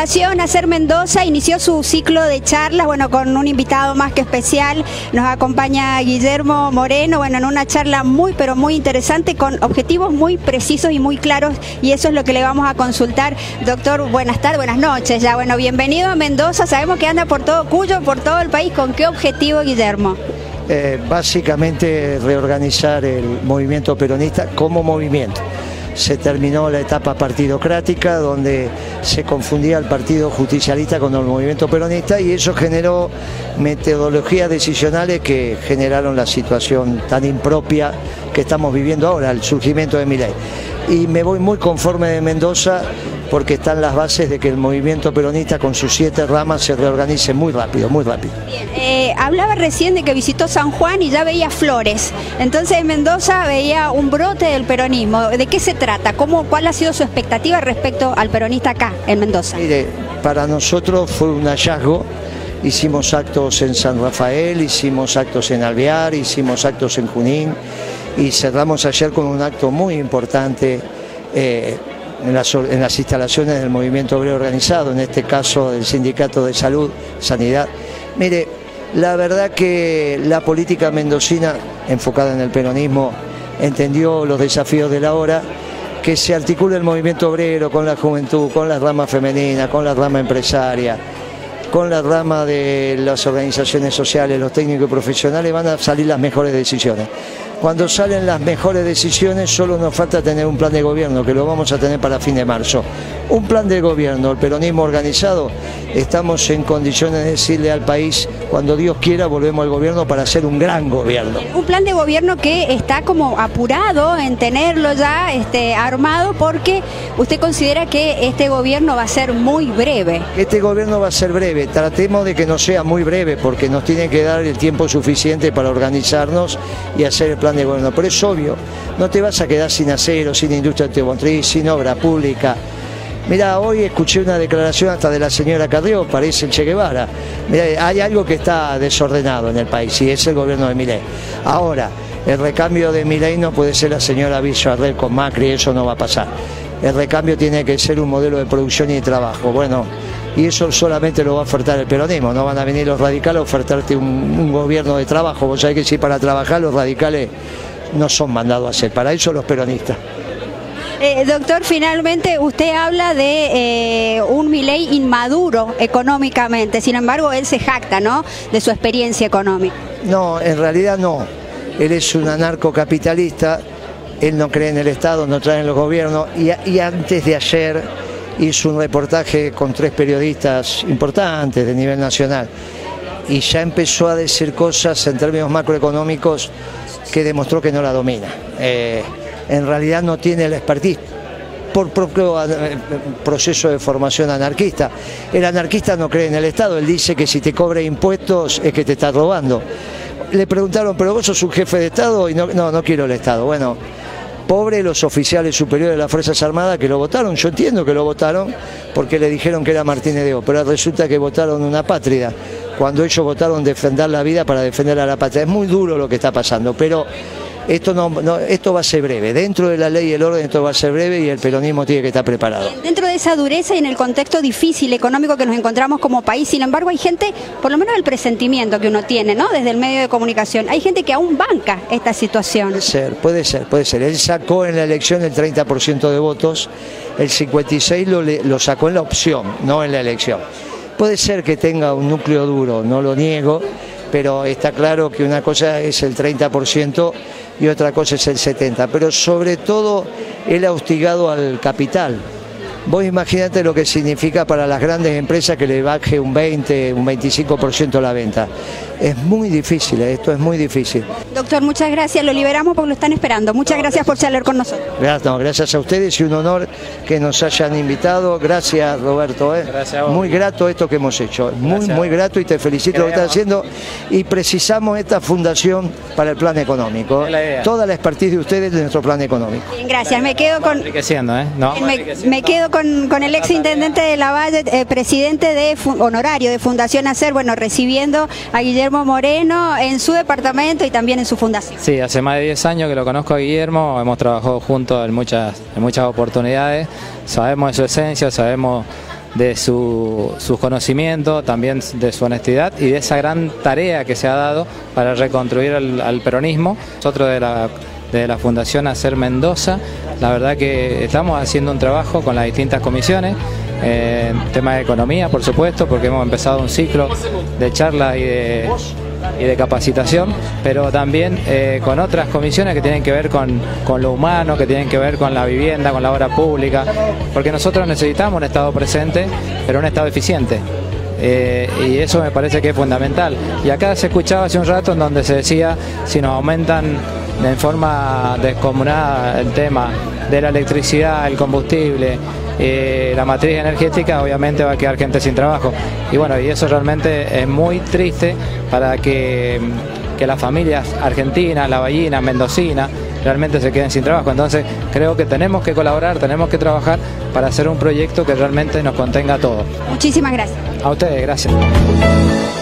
Fundación Hacer Mendoza inició su ciclo de charlas, bueno, con un invitado más que especial. Nos acompaña Guillermo Moreno, bueno, en una charla muy, pero muy interesante, con objetivos muy precisos y muy claros, y eso es lo que le vamos a consultar. Doctor, buenas tardes, buenas noches. Ya, bueno, bienvenido a Mendoza. Sabemos que anda por todo Cuyo, por todo el país. ¿Con qué objetivo, Guillermo? Eh, básicamente reorganizar el movimiento peronista como movimiento se terminó la etapa partidocrática donde se confundía el partido justicialista con el movimiento peronista y eso generó metodologías decisionales que generaron la situación tan impropia que estamos viviendo ahora, el surgimiento de mi ley. Y me voy muy conforme de Mendoza porque están las bases de que el movimiento peronista con sus siete ramas se reorganice muy rápido, muy rápido. Eh, hablaba recién de que visitó San Juan y ya veía flores. Entonces en Mendoza veía un brote del peronismo. ¿De qué se trata? ¿Cómo, ¿Cuál ha sido su expectativa respecto al peronista acá, en Mendoza? Mire, para nosotros fue un hallazgo. Hicimos actos en San Rafael, hicimos actos en Alvear, hicimos actos en Junín y cerramos ayer con un acto muy importante eh, en las, instalaciones del movimiento obrero organizado, en este caso del Sindicato de Salud, Sanidad. Mire, la verdad que la política mendocina, enfocada en el peronismo, entendió los desafíos de la hora, que se articule el movimiento obrero con la juventud, con la rama femenina, con la rama empresaria, con la rama de las organizaciones sociales, los técnicos y profesionales, van a salir las mejores decisiones. Cuando salen las mejores decisiones solo nos falta tener un plan de gobierno, que lo vamos a tener para fin de marzo. Un plan de gobierno, el peronismo organizado, estamos en condiciones de decirle al país, cuando Dios quiera volvemos al gobierno para hacer un gran gobierno. Un plan de gobierno que está como apurado en tenerlo ya este, armado porque usted considera que este gobierno va a ser muy breve. Este gobierno va a ser breve, tratemos de que no sea muy breve porque nos tiene que dar el tiempo suficiente para organizarnos y hacer el plan de gobierno. Pero es obvio, no te vas a quedar sin acero, sin industria automotriz, sin obra pública. Mira, hoy escuché una declaración hasta de la señora Carrió, parece el Che Guevara. Mira, hay algo que está desordenado en el país y es el gobierno de Milei. Ahora, el recambio de Milei no puede ser la señora Villarreal con Macri, eso no va a pasar. El recambio tiene que ser un modelo de producción y de trabajo. Bueno, y eso solamente lo va a ofertar el peronismo, no van a venir los radicales a ofertarte un, gobierno de trabajo. Vos sabés que si para trabajar los radicales no son mandados a hacer, para eso los peronistas. Eh, doctor, finalmente usted habla de eh, un Milei inmaduro económicamente, sin embargo él se jacta, ¿no?, de su experiencia económica. No, en realidad no. Él es un anarcocapitalista, él no cree en el Estado, no trae en los gobiernos, y antes de ayer hizo un reportaje con tres periodistas importantes de nivel nacional y ya empezó a decir cosas en términos macroeconómicos que demostró que no la domina. Eh, en realidad no tiene la expertise por propio eh, proceso de formación anarquista. El anarquista no cree en el Estado, él dice que si te cobra impuestos es que te está robando. Le preguntaron, pero vos sos un jefe de Estado y no, no, no quiero el Estado. Bueno, pobre los oficiales superiores de las Fuerzas Armadas que lo votaron. Yo entiendo que lo votaron porque le dijeron que era Martínez de O, pero resulta que votaron una patria cuando ellos votaron defender la vida para defender a la patria. Es muy duro lo que está pasando, pero esto, no, esto va a ser breve. Dentro de la ley y el orden esto va a ser breve y el peronismo tiene que estar preparado. Dentro de esa dureza y en el contexto difícil económico que nos encontramos como país, sin embargo hay gente, por lo menos el presentimiento que uno tiene, ¿no? Desde el medio de comunicación, hay gente que aún banca esta situación. Puede ser, puede ser, puede ser. Él sacó en la elección el 30% de votos, el 56% lo, lo sacó en la opción, no en la elección. Puede ser que tenga un núcleo duro, no lo niego, pero está claro que una cosa es el 30% y otra cosa es el 70%, pero sobre todo él ha hostigado al capital. Vos imaginate lo que significa para las grandes empresas que le baje un 20, un 25% la venta. Es muy difícil, eh, esto es muy difícil. Doctor, muchas gracias, lo liberamos porque lo están esperando. Muchas gracias por charlar con nosotros. Gracias, gracias a ustedes y un honor que nos hayan invitado. Gracias, Roberto. Eh. Gracias muy grato esto que hemos hecho. Muy, muy grato y te felicito lo que estás haciendo. Y precisamos esta fundación para el plan económico. Toda la expertise de ustedes de nuestro plan económico. Bien, gracias. Me quedo con. ¿eh? No, me, quedo con, con el ex intendente de La Valle, eh, presidente de honorario de Fundación Hacer, bueno, recibiendo a Guillermo Moreno en su departamento y también en su fundación. Sí, hace más de 10 años que lo conozco a Guillermo, hemos trabajado juntos en muchas, en muchas oportunidades, sabemos de su esencia, sabemos de su, sus conocimientos, también de su honestidad y de esa gran tarea que se ha dado para reconstruir al, peronismo. Nosotros de la, de la Fundación Hacer Mendoza, la verdad que estamos haciendo un trabajo con las distintas comisiones, en tema de economía, por supuesto, porque hemos empezado un ciclo de charlas y de y de capacitación, pero también eh, con otras comisiones que tienen que ver con, lo humano, que tienen que ver con la vivienda, con la obra pública, porque nosotros necesitamos un Estado presente, pero un Estado eficiente. Eh, y eso me parece que es fundamental. Y acá se escuchaba hace un rato en donde se decía si nos aumentan en forma descomunada el tema de la electricidad, el combustible, eh, la matriz energética, obviamente va a quedar gente sin trabajo. Y bueno, y eso realmente es muy triste para que, que las familias argentinas, la ballina, mendocina, realmente se queden sin trabajo. Entonces creo que tenemos que colaborar, tenemos que trabajar para hacer un proyecto que realmente nos contenga a todos. Muchísimas gracias. A ustedes, gracias.